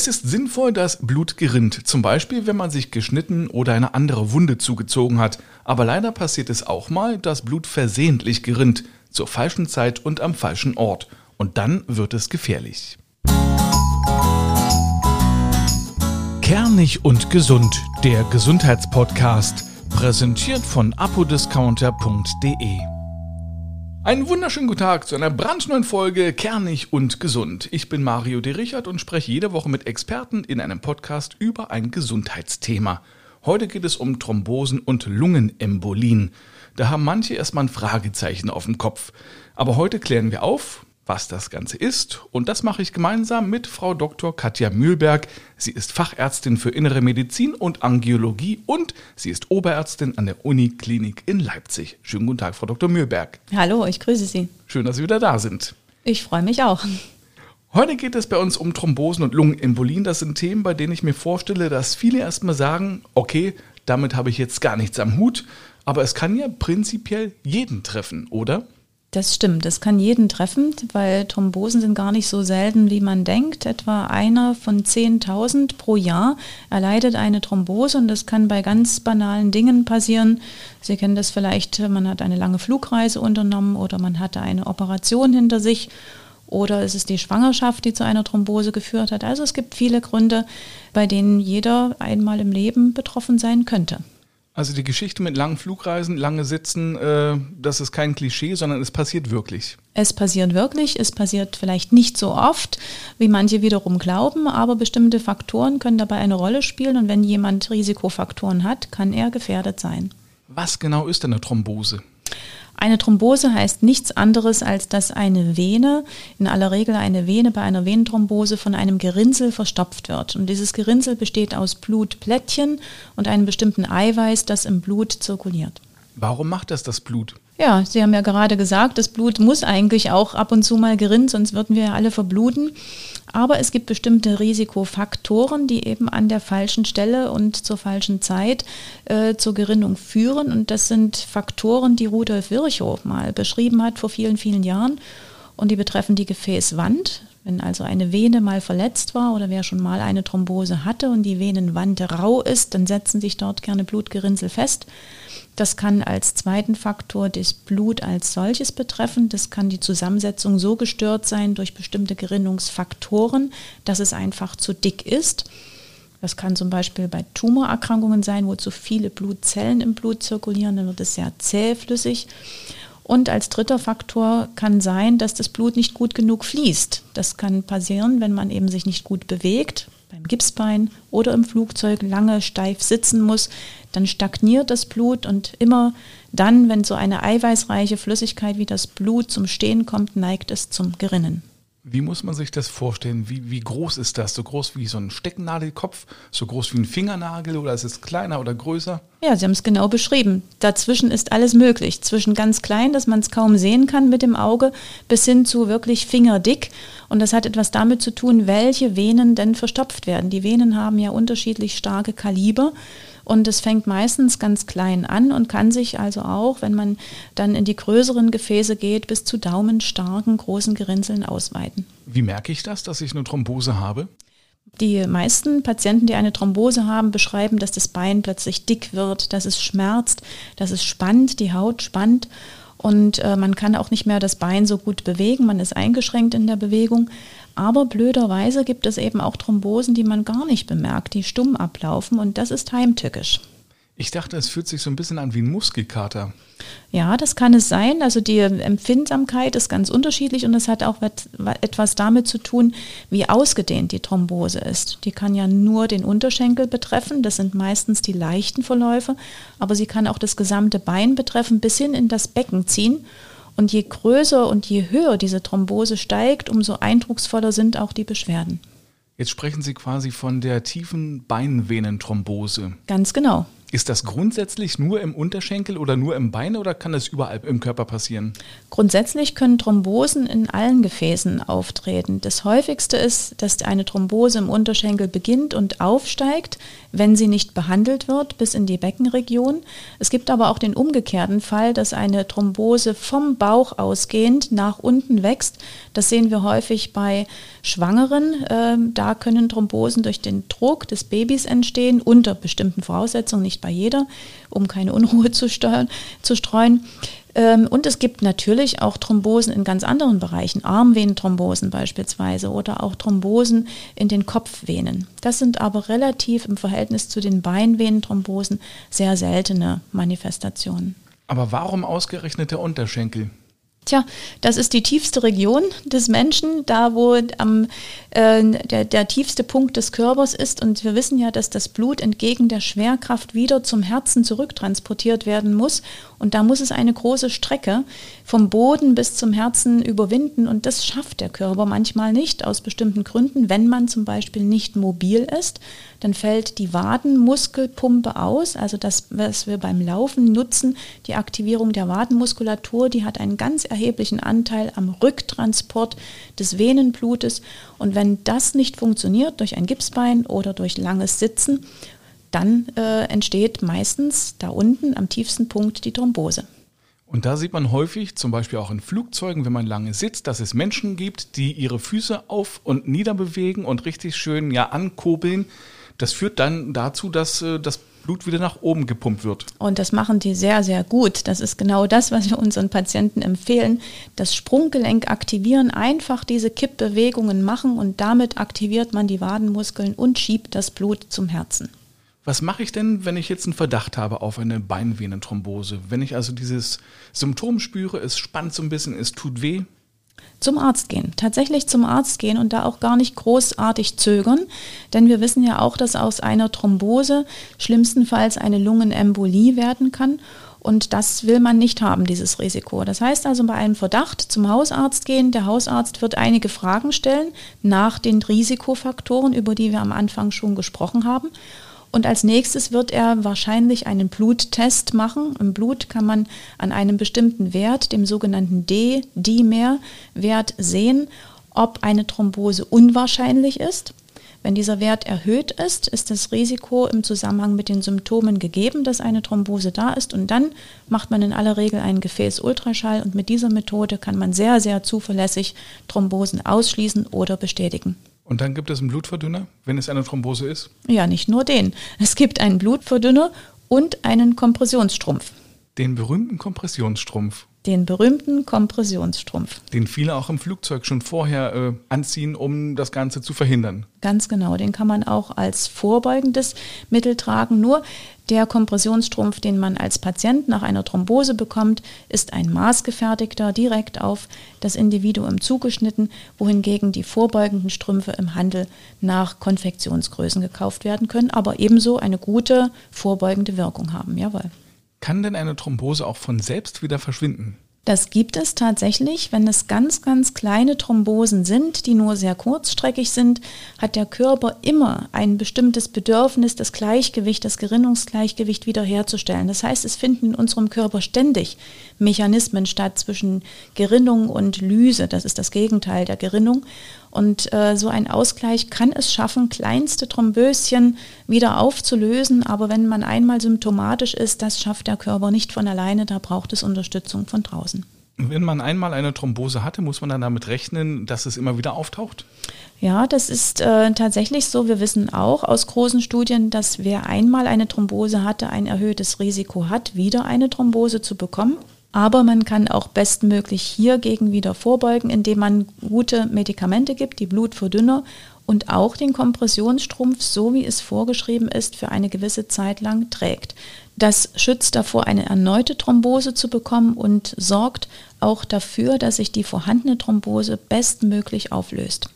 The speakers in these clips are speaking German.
Es ist sinnvoll, dass Blut gerinnt, zum Beispiel wenn man sich geschnitten oder eine andere Wunde zugezogen hat. Aber leider passiert es auch mal, dass Blut versehentlich gerinnt, zur falschen Zeit und am falschen Ort. Und dann wird es gefährlich. Kernig und gesund, der Gesundheitspodcast, präsentiert von apodiscounter.de. Einen wunderschönen guten Tag zu einer brandneuen Folge Kernig und Gesund. Ich bin Mario de Richard und spreche jede Woche mit Experten in einem Podcast über ein Gesundheitsthema. Heute geht es um Thrombosen und Lungenembolien. Da haben manche erstmal ein Fragezeichen auf dem Kopf. Aber heute klären wir auf, was das Ganze ist. Und das mache ich gemeinsam mit Frau Dr. Katja Mühlberg. Sie ist Fachärztin für Innere Medizin und Angiologie und sie ist Oberärztin an der Uniklinik in Leipzig. Schönen guten Tag, Frau Dr. Mühlberg. Hallo, ich grüße Sie. Schön, dass Sie wieder da sind. Ich freue mich auch. Heute geht es bei uns um Thrombosen und Lungenembolien. Das sind Themen, bei denen ich mir vorstelle, dass viele erstmal sagen, okay, damit habe ich jetzt gar nichts am Hut, aber es kann ja prinzipiell jeden treffen, oder? Das stimmt, das kann jeden treffen, weil Thrombosen sind gar nicht so selten, wie man denkt. Etwa einer von 10.000 pro Jahr erleidet eine Thrombose und das kann bei ganz banalen Dingen passieren. Sie kennen das vielleicht, man hat eine lange Flugreise unternommen oder man hatte eine Operation hinter sich oder es ist die Schwangerschaft, die zu einer Thrombose geführt hat. Also es gibt viele Gründe, bei denen jeder einmal im Leben betroffen sein könnte. Also die Geschichte mit langen Flugreisen, lange Sitzen, äh, das ist kein Klischee, sondern es passiert wirklich. Es passiert wirklich, es passiert vielleicht nicht so oft, wie manche wiederum glauben, aber bestimmte Faktoren können dabei eine Rolle spielen und wenn jemand Risikofaktoren hat, kann er gefährdet sein. Was genau ist eine Thrombose? Eine Thrombose heißt nichts anderes, als dass eine Vene, in aller Regel eine Vene bei einer Venenthrombose von einem Gerinnsel verstopft wird. Und dieses Gerinnsel besteht aus Blutplättchen und einem bestimmten Eiweiß, das im Blut zirkuliert. Warum macht das das Blut? Ja, Sie haben ja gerade gesagt, das Blut muss eigentlich auch ab und zu mal gerinnen, sonst würden wir ja alle verbluten. Aber es gibt bestimmte Risikofaktoren, die eben an der falschen Stelle und zur falschen Zeit äh, zur Gerinnung führen. Und das sind Faktoren, die Rudolf Virchow mal beschrieben hat vor vielen, vielen Jahren. Und die betreffen die Gefäßwand. Wenn also eine Vene mal verletzt war oder wer schon mal eine Thrombose hatte und die Venenwand rau ist, dann setzen sich dort gerne Blutgerinnsel fest. Das kann als zweiten Faktor das Blut als solches betreffen. Das kann die Zusammensetzung so gestört sein durch bestimmte Gerinnungsfaktoren, dass es einfach zu dick ist. Das kann zum Beispiel bei Tumorerkrankungen sein, wo zu viele Blutzellen im Blut zirkulieren, dann wird es sehr zähflüssig. Und als dritter Faktor kann sein, dass das Blut nicht gut genug fließt. Das kann passieren, wenn man eben sich nicht gut bewegt, beim Gipsbein oder im Flugzeug lange steif sitzen muss, dann stagniert das Blut und immer dann, wenn so eine eiweißreiche Flüssigkeit wie das Blut zum Stehen kommt, neigt es zum Gerinnen. Wie muss man sich das vorstellen? Wie, wie groß ist das? So groß wie so ein Stecknadelkopf? So groß wie ein Fingernagel oder ist es kleiner oder größer? Ja, Sie haben es genau beschrieben. Dazwischen ist alles möglich. Zwischen ganz klein, dass man es kaum sehen kann mit dem Auge, bis hin zu wirklich fingerdick. Und das hat etwas damit zu tun, welche Venen denn verstopft werden. Die Venen haben ja unterschiedlich starke Kaliber. Und es fängt meistens ganz klein an und kann sich also auch, wenn man dann in die größeren Gefäße geht, bis zu daumenstarken großen Gerinnseln ausweiten. Wie merke ich das, dass ich eine Thrombose habe? Die meisten Patienten, die eine Thrombose haben, beschreiben, dass das Bein plötzlich dick wird, dass es schmerzt, dass es spannt, die Haut spannt und äh, man kann auch nicht mehr das Bein so gut bewegen, man ist eingeschränkt in der Bewegung. Aber blöderweise gibt es eben auch Thrombosen, die man gar nicht bemerkt, die stumm ablaufen und das ist heimtückisch. Ich dachte, es fühlt sich so ein bisschen an wie ein Muskelkater. Ja, das kann es sein. Also die Empfindsamkeit ist ganz unterschiedlich und es hat auch etwas damit zu tun, wie ausgedehnt die Thrombose ist. Die kann ja nur den Unterschenkel betreffen, das sind meistens die leichten Verläufe, aber sie kann auch das gesamte Bein betreffen, bis hin in das Becken ziehen. Und je größer und je höher diese Thrombose steigt, umso eindrucksvoller sind auch die Beschwerden. Jetzt sprechen Sie quasi von der tiefen Beinvenenthrombose. Ganz genau. Ist das grundsätzlich nur im Unterschenkel oder nur im Bein oder kann das überall im Körper passieren? Grundsätzlich können Thrombosen in allen Gefäßen auftreten. Das häufigste ist, dass eine Thrombose im Unterschenkel beginnt und aufsteigt, wenn sie nicht behandelt wird, bis in die Beckenregion. Es gibt aber auch den umgekehrten Fall, dass eine Thrombose vom Bauch ausgehend nach unten wächst. Das sehen wir häufig bei Schwangeren. Ähm, da können Thrombosen durch den Druck des Babys entstehen, unter bestimmten Voraussetzungen, nicht bei jeder, um keine Unruhe zu, steuern, zu streuen. Ähm, und es gibt natürlich auch Thrombosen in ganz anderen Bereichen, Armvenenthrombosen beispielsweise oder auch Thrombosen in den Kopfvenen. Das sind aber relativ im Verhältnis zu den Beinvenenthrombosen sehr seltene Manifestationen. Aber warum ausgerechnet der Unterschenkel? Tja, das ist die tiefste Region des Menschen, da wo am, äh, der, der tiefste Punkt des Körpers ist. Und wir wissen ja, dass das Blut entgegen der Schwerkraft wieder zum Herzen zurücktransportiert werden muss. Und da muss es eine große Strecke vom Boden bis zum Herzen überwinden. Und das schafft der Körper manchmal nicht aus bestimmten Gründen. Wenn man zum Beispiel nicht mobil ist, dann fällt die Wadenmuskelpumpe aus. Also das, was wir beim Laufen nutzen, die Aktivierung der Wadenmuskulatur, die hat einen ganz erheblichen Anteil am Rücktransport des Venenblutes. Und wenn das nicht funktioniert durch ein Gipsbein oder durch langes Sitzen, dann äh, entsteht meistens da unten am tiefsten Punkt die Thrombose. Und da sieht man häufig, zum Beispiel auch in Flugzeugen, wenn man lange sitzt, dass es Menschen gibt, die ihre Füße auf und nieder bewegen und richtig schön ja ankurbeln. Das führt dann dazu, dass äh, das Blut wieder nach oben gepumpt wird. Und das machen die sehr, sehr gut. Das ist genau das, was wir unseren Patienten empfehlen. Das Sprunggelenk aktivieren, einfach diese Kippbewegungen machen und damit aktiviert man die Wadenmuskeln und schiebt das Blut zum Herzen. Was mache ich denn, wenn ich jetzt einen Verdacht habe auf eine Beinvenenthrombose? Wenn ich also dieses Symptom spüre, es spannt so ein bisschen, es tut weh? Zum Arzt gehen, tatsächlich zum Arzt gehen und da auch gar nicht großartig zögern, denn wir wissen ja auch, dass aus einer Thrombose schlimmstenfalls eine Lungenembolie werden kann und das will man nicht haben, dieses Risiko. Das heißt also bei einem Verdacht zum Hausarzt gehen. Der Hausarzt wird einige Fragen stellen nach den Risikofaktoren, über die wir am Anfang schon gesprochen haben. Und als nächstes wird er wahrscheinlich einen Bluttest machen. Im Blut kann man an einem bestimmten Wert, dem sogenannten D-Dimer-Wert, sehen, ob eine Thrombose unwahrscheinlich ist. Wenn dieser Wert erhöht ist, ist das Risiko im Zusammenhang mit den Symptomen gegeben, dass eine Thrombose da ist. Und dann macht man in aller Regel einen Gefäßultraschall. Und mit dieser Methode kann man sehr, sehr zuverlässig Thrombosen ausschließen oder bestätigen. Und dann gibt es einen Blutverdünner, wenn es eine Thrombose ist? Ja, nicht nur den. Es gibt einen Blutverdünner und einen Kompressionsstrumpf. Den berühmten Kompressionsstrumpf den berühmten Kompressionsstrumpf. Den viele auch im Flugzeug schon vorher äh, anziehen, um das Ganze zu verhindern. Ganz genau, den kann man auch als vorbeugendes Mittel tragen. Nur der Kompressionsstrumpf, den man als Patient nach einer Thrombose bekommt, ist ein maßgefertigter, direkt auf das Individuum zugeschnitten, wohingegen die vorbeugenden Strümpfe im Handel nach Konfektionsgrößen gekauft werden können, aber ebenso eine gute vorbeugende Wirkung haben. Jawohl. Kann denn eine Thrombose auch von selbst wieder verschwinden? Das gibt es tatsächlich, wenn es ganz, ganz kleine Thrombosen sind, die nur sehr kurzstreckig sind, hat der Körper immer ein bestimmtes Bedürfnis, das Gleichgewicht, das Gerinnungsgleichgewicht wiederherzustellen. Das heißt, es finden in unserem Körper ständig Mechanismen statt zwischen Gerinnung und Lyse. Das ist das Gegenteil der Gerinnung. Und äh, so ein Ausgleich kann es schaffen, kleinste Thromböschen wieder aufzulösen. Aber wenn man einmal symptomatisch ist, das schafft der Körper nicht von alleine. Da braucht es Unterstützung von draußen. Wenn man einmal eine Thrombose hatte, muss man dann damit rechnen, dass es immer wieder auftaucht? Ja, das ist äh, tatsächlich so. Wir wissen auch aus großen Studien, dass wer einmal eine Thrombose hatte, ein erhöhtes Risiko hat, wieder eine Thrombose zu bekommen. Aber man kann auch bestmöglich hiergegen wieder vorbeugen, indem man gute Medikamente gibt, die Blutverdünner und auch den Kompressionsstrumpf, so wie es vorgeschrieben ist, für eine gewisse Zeit lang trägt. Das schützt davor, eine erneute Thrombose zu bekommen und sorgt auch dafür, dass sich die vorhandene Thrombose bestmöglich auflöst.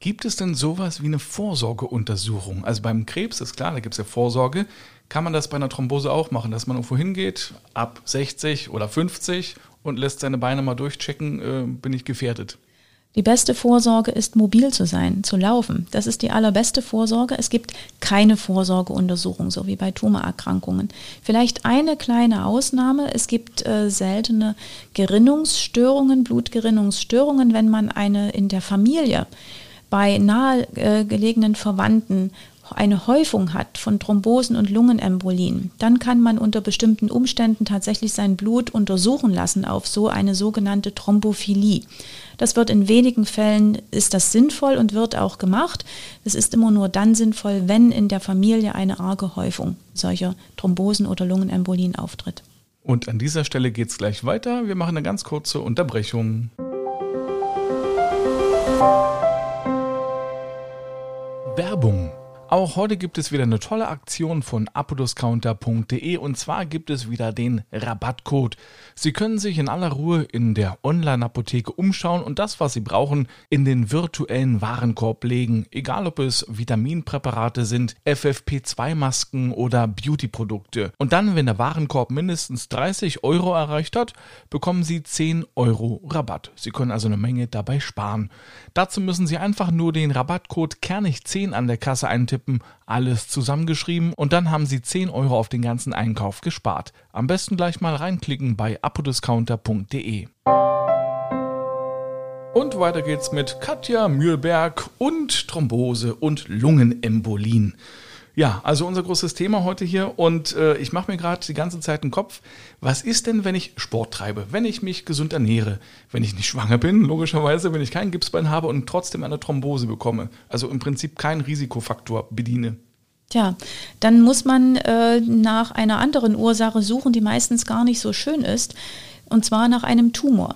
Gibt es denn sowas wie eine Vorsorgeuntersuchung? Also beim Krebs ist klar, da gibt es ja Vorsorge. Kann man das bei einer Thrombose auch machen, dass man irgendwo hingeht, ab 60 oder 50 und lässt seine Beine mal durchchecken, äh, bin ich gefährdet? Die beste Vorsorge ist, mobil zu sein, zu laufen. Das ist die allerbeste Vorsorge. Es gibt keine Vorsorgeuntersuchung, so wie bei Tumorerkrankungen. Vielleicht eine kleine Ausnahme. Es gibt äh, seltene Gerinnungsstörungen, Blutgerinnungsstörungen, wenn man eine in der Familie bei nahegelegenen Verwandten eine Häufung hat von Thrombosen und Lungenembolien, dann kann man unter bestimmten Umständen tatsächlich sein Blut untersuchen lassen auf so eine sogenannte Thrombophilie. Das wird in wenigen Fällen, ist das sinnvoll und wird auch gemacht. Es ist immer nur dann sinnvoll, wenn in der Familie eine arge Häufung solcher Thrombosen oder Lungenembolien auftritt. Und an dieser Stelle geht es gleich weiter. Wir machen eine ganz kurze Unterbrechung. Werbung auch heute gibt es wieder eine tolle Aktion von apodiscounter.de und zwar gibt es wieder den Rabattcode. Sie können sich in aller Ruhe in der Online-Apotheke umschauen und das, was Sie brauchen, in den virtuellen Warenkorb legen, egal ob es Vitaminpräparate sind, FFP2-Masken oder Beauty-Produkte. Und dann, wenn der Warenkorb mindestens 30 Euro erreicht hat, bekommen Sie 10 Euro Rabatt. Sie können also eine Menge dabei sparen. Dazu müssen Sie einfach nur den Rabattcode Kernig10 an der Kasse eintippen tippen, alles zusammengeschrieben und dann haben Sie 10 Euro auf den ganzen Einkauf gespart. Am besten gleich mal reinklicken bei apodiscounter.de. Und weiter geht's mit Katja Mühlberg und Thrombose und Lungenembolien. Ja, also unser großes Thema heute hier und äh, ich mache mir gerade die ganze Zeit den Kopf, was ist denn, wenn ich Sport treibe, wenn ich mich gesund ernähre, wenn ich nicht schwanger bin, logischerweise, wenn ich kein Gipsbein habe und trotzdem eine Thrombose bekomme, also im Prinzip keinen Risikofaktor bediene. Tja, dann muss man äh, nach einer anderen Ursache suchen, die meistens gar nicht so schön ist, und zwar nach einem Tumor.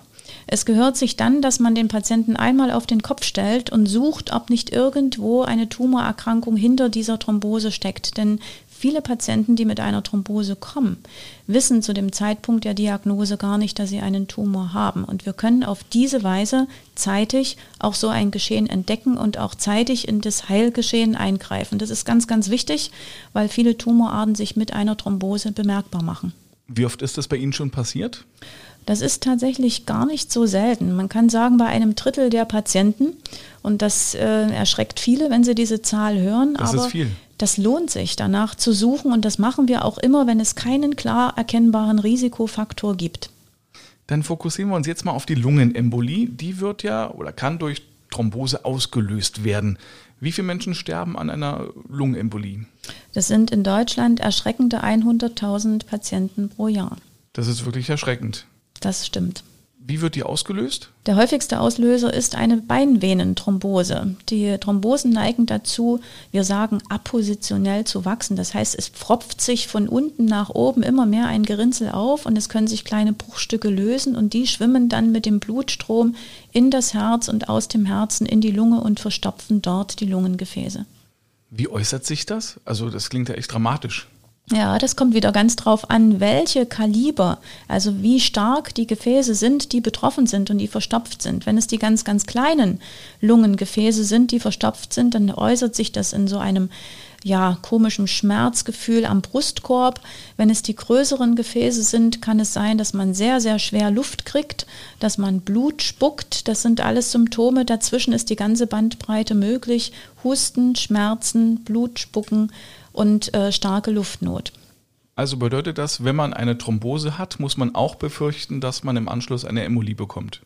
Es gehört sich dann, dass man den Patienten einmal auf den Kopf stellt und sucht, ob nicht irgendwo eine Tumorerkrankung hinter dieser Thrombose steckt. Denn viele Patienten, die mit einer Thrombose kommen, wissen zu dem Zeitpunkt der Diagnose gar nicht, dass sie einen Tumor haben. Und wir können auf diese Weise zeitig auch so ein Geschehen entdecken und auch zeitig in das Heilgeschehen eingreifen. Das ist ganz, ganz wichtig, weil viele Tumorarten sich mit einer Thrombose bemerkbar machen. Wie oft ist das bei Ihnen schon passiert? Das ist tatsächlich gar nicht so selten. Man kann sagen, bei einem Drittel der Patienten, und das äh, erschreckt viele, wenn sie diese Zahl hören, das aber das lohnt sich, danach zu suchen und das machen wir auch immer, wenn es keinen klar erkennbaren Risikofaktor gibt. Dann fokussieren wir uns jetzt mal auf die Lungenembolie. Die wird ja oder kann durch Thrombose ausgelöst werden. Wie viele Menschen sterben an einer Lungenembolie? Das sind in Deutschland erschreckende 100.000 Patienten pro Jahr. Das ist wirklich erschreckend. Das stimmt. Wie wird die ausgelöst? Der häufigste Auslöser ist eine Beinvenenthrombose. Die Thrombosen neigen dazu, wir sagen, appositionell zu wachsen. Das heißt, es pfropft sich von unten nach oben immer mehr ein Gerinnsel auf und es können sich kleine Bruchstücke lösen und die schwimmen dann mit dem Blutstrom in das Herz und aus dem Herzen in die Lunge und verstopfen dort die Lungengefäße. Wie äußert sich das? Also das klingt ja echt dramatisch. Ja, das kommt wieder ganz drauf an, welche Kaliber, also wie stark die Gefäße sind, die betroffen sind und die verstopft sind. Wenn es die ganz, ganz kleinen Lungengefäße sind, die verstopft sind, dann äußert sich das in so einem ja, komischem Schmerzgefühl am Brustkorb. Wenn es die größeren Gefäße sind, kann es sein, dass man sehr, sehr schwer Luft kriegt, dass man Blut spuckt. Das sind alles Symptome. Dazwischen ist die ganze Bandbreite möglich. Husten, Schmerzen, Blutspucken und äh, starke Luftnot. Also bedeutet das, wenn man eine Thrombose hat, muss man auch befürchten, dass man im Anschluss eine Embolie bekommt?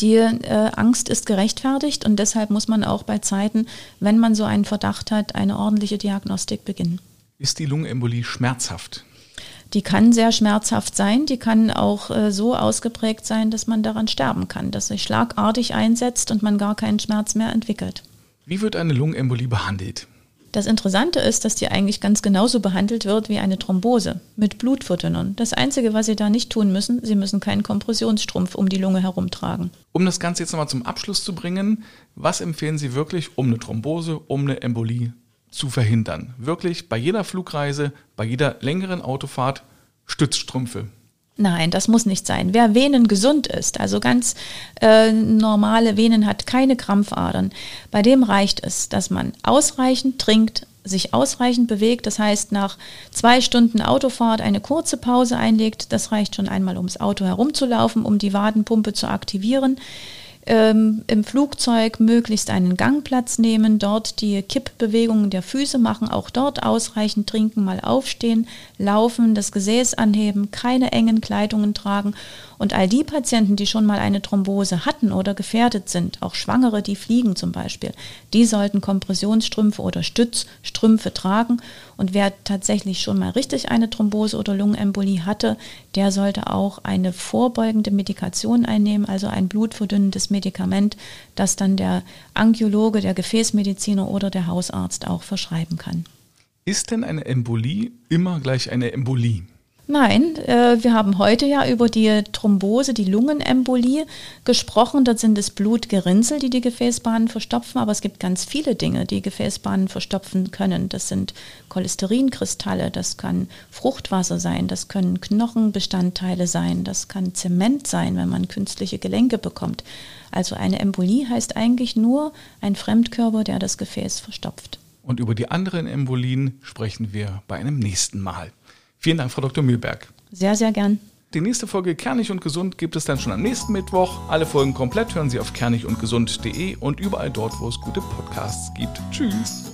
Die äh, Angst ist gerechtfertigt und deshalb muss man auch bei Zeiten, wenn man so einen Verdacht hat, eine ordentliche Diagnostik beginnen. Ist die Lungenembolie schmerzhaft? Die kann sehr schmerzhaft sein, die kann auch äh, so ausgeprägt sein, dass man daran sterben kann, dass sich schlagartig einsetzt und man gar keinen Schmerz mehr entwickelt. Wie wird eine Lungenembolie behandelt? Das Interessante ist, dass die eigentlich ganz genauso behandelt wird wie eine Thrombose mit Blutverdünnern. Das Einzige, was Sie da nicht tun müssen, Sie müssen keinen Kompressionsstrumpf um die Lunge herumtragen. Um das Ganze jetzt nochmal zum Abschluss zu bringen, was empfehlen Sie wirklich, um eine Thrombose, um eine Embolie zu verhindern? Wirklich bei jeder Flugreise, bei jeder längeren Autofahrt Stützstrümpfe. Nein, das muss nicht sein. Wer venengesund ist, also ganz äh, normale Venen hat, keine Krampfadern, bei dem reicht es, dass man ausreichend trinkt, sich ausreichend bewegt, das heißt nach zwei Stunden Autofahrt eine kurze Pause einlegt, das reicht schon einmal ums Auto herumzulaufen, um die Wadenpumpe zu aktivieren. Ähm, im Flugzeug möglichst einen Gangplatz nehmen, dort die Kippbewegungen der Füße machen, auch dort ausreichend trinken, mal aufstehen, laufen, das Gesäß anheben, keine engen Kleidungen tragen. Und all die Patienten, die schon mal eine Thrombose hatten oder gefährdet sind, auch Schwangere, die fliegen zum Beispiel, die sollten Kompressionsstrümpfe oder Stützstrümpfe tragen. Und wer tatsächlich schon mal richtig eine Thrombose oder Lungenembolie hatte, der sollte auch eine vorbeugende Medikation einnehmen, also ein blutverdünnendes Medikament, das dann der Angiologe, der Gefäßmediziner oder der Hausarzt auch verschreiben kann. Ist denn eine Embolie immer gleich eine Embolie? Nein, äh, wir haben heute ja über die Thrombose, die Lungenembolie gesprochen. Dort sind es Blutgerinnsel, die die Gefäßbahnen verstopfen, aber es gibt ganz viele Dinge, die Gefäßbahnen verstopfen können. Das sind Cholesterinkristalle, das kann Fruchtwasser sein, das können Knochenbestandteile sein, das kann Zement sein, wenn man künstliche Gelenke bekommt. Also eine Embolie heißt eigentlich nur ein Fremdkörper, der das Gefäß verstopft. Und über die anderen Embolien sprechen wir bei einem nächsten Mal. Vielen Dank, Frau Dr. Mühlberg. Sehr, sehr gern. Die nächste Folge Kernig und Gesund gibt es dann schon am nächsten Mittwoch. Alle Folgen komplett hören Sie auf kernigundgesund.de und überall dort, wo es gute Podcasts gibt. Tschüss.